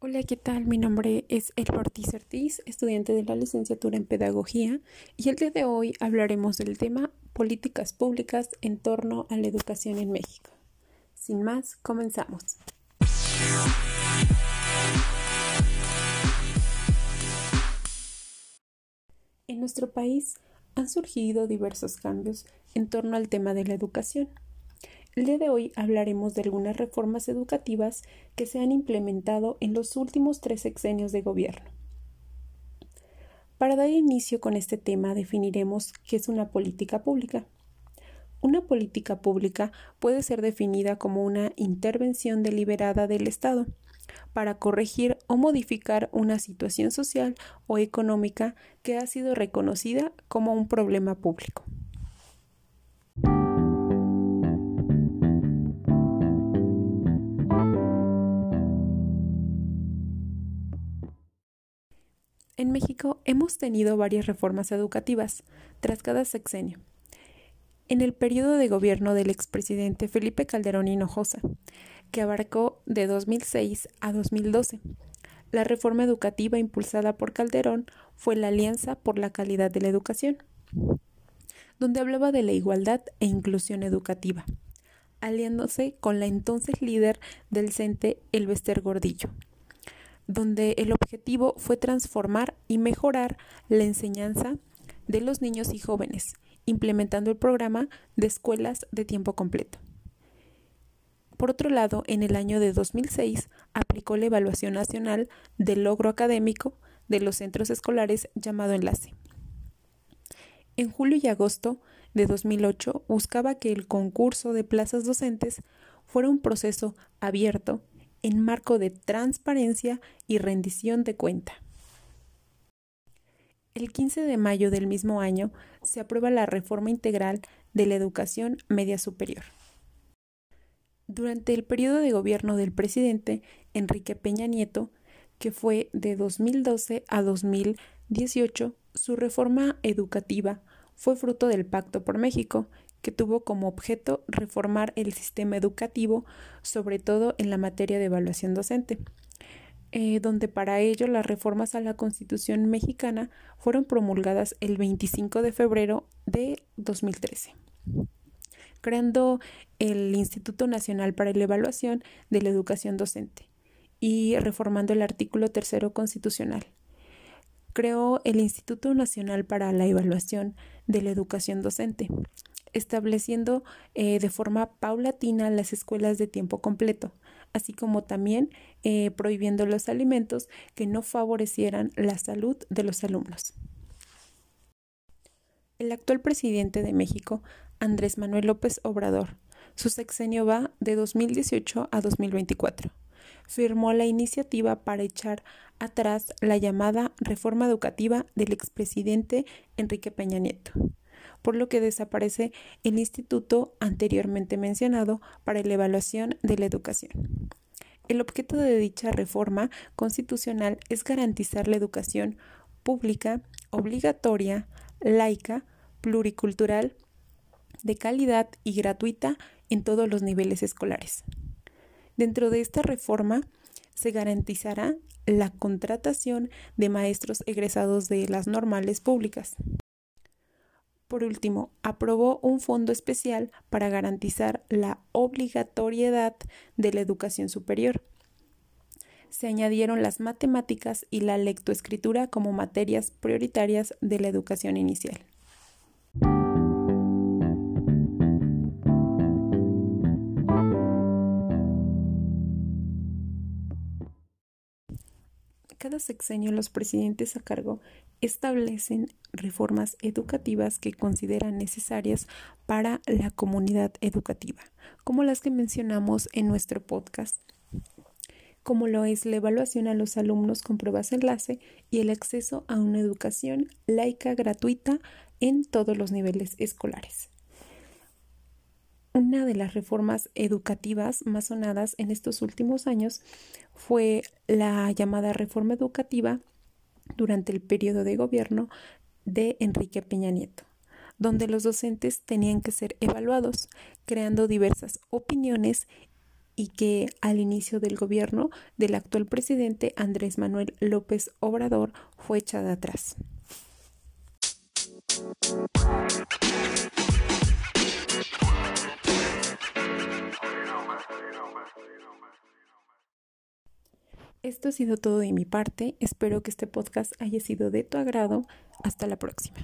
Hola, ¿qué tal? Mi nombre es El Ortiz Ortiz, estudiante de la licenciatura en Pedagogía, y el día de hoy hablaremos del tema políticas públicas en torno a la educación en México. Sin más, comenzamos. En nuestro país han surgido diversos cambios en torno al tema de la educación. El día de hoy hablaremos de algunas reformas educativas que se han implementado en los últimos tres sexenios de gobierno. Para dar inicio con este tema definiremos qué es una política pública. Una política pública puede ser definida como una intervención deliberada del Estado para corregir o modificar una situación social o económica que ha sido reconocida como un problema público. En México hemos tenido varias reformas educativas tras cada sexenio. En el periodo de gobierno del expresidente Felipe Calderón Hinojosa, que abarcó de 2006 a 2012. La reforma educativa impulsada por Calderón fue la Alianza por la Calidad de la Educación, donde hablaba de la igualdad e inclusión educativa, aliándose con la entonces líder del CENTE, Elvester Gordillo donde el objetivo fue transformar y mejorar la enseñanza de los niños y jóvenes, implementando el programa de escuelas de tiempo completo. Por otro lado, en el año de 2006 aplicó la evaluación nacional del logro académico de los centros escolares llamado enlace. En julio y agosto de 2008 buscaba que el concurso de plazas docentes fuera un proceso abierto en marco de transparencia y rendición de cuenta. El 15 de mayo del mismo año se aprueba la reforma integral de la educación media superior. Durante el periodo de gobierno del presidente Enrique Peña Nieto, que fue de 2012 a 2018, su reforma educativa fue fruto del Pacto por México, que tuvo como objeto reformar el sistema educativo, sobre todo en la materia de evaluación docente, eh, donde para ello las reformas a la Constitución mexicana fueron promulgadas el 25 de febrero de 2013 creando el Instituto Nacional para la Evaluación de la Educación Docente y reformando el artículo tercero constitucional. Creó el Instituto Nacional para la Evaluación de la Educación Docente, estableciendo eh, de forma paulatina las escuelas de tiempo completo, así como también eh, prohibiendo los alimentos que no favorecieran la salud de los alumnos. El actual presidente de México, Andrés Manuel López Obrador, su sexenio va de 2018 a 2024. Firmó la iniciativa para echar atrás la llamada reforma educativa del expresidente Enrique Peña Nieto por lo que desaparece el instituto anteriormente mencionado para la evaluación de la educación. El objeto de dicha reforma constitucional es garantizar la educación pública, obligatoria, laica, pluricultural, de calidad y gratuita en todos los niveles escolares. Dentro de esta reforma se garantizará la contratación de maestros egresados de las normales públicas, por último, aprobó un fondo especial para garantizar la obligatoriedad de la educación superior. Se añadieron las matemáticas y la lectoescritura como materias prioritarias de la educación inicial. Cada sexenio los presidentes a cargo establecen reformas educativas que consideran necesarias para la comunidad educativa, como las que mencionamos en nuestro podcast como lo es la evaluación a los alumnos con pruebas enlace y el acceso a una educación laica gratuita en todos los niveles escolares. Una de las reformas educativas más sonadas en estos últimos años fue la llamada reforma educativa durante el periodo de gobierno de Enrique Peña Nieto, donde los docentes tenían que ser evaluados, creando diversas opiniones y que al inicio del gobierno del actual presidente Andrés Manuel López Obrador fue echada atrás. Esto ha sido todo de mi parte. Espero que este podcast haya sido de tu agrado. Hasta la próxima.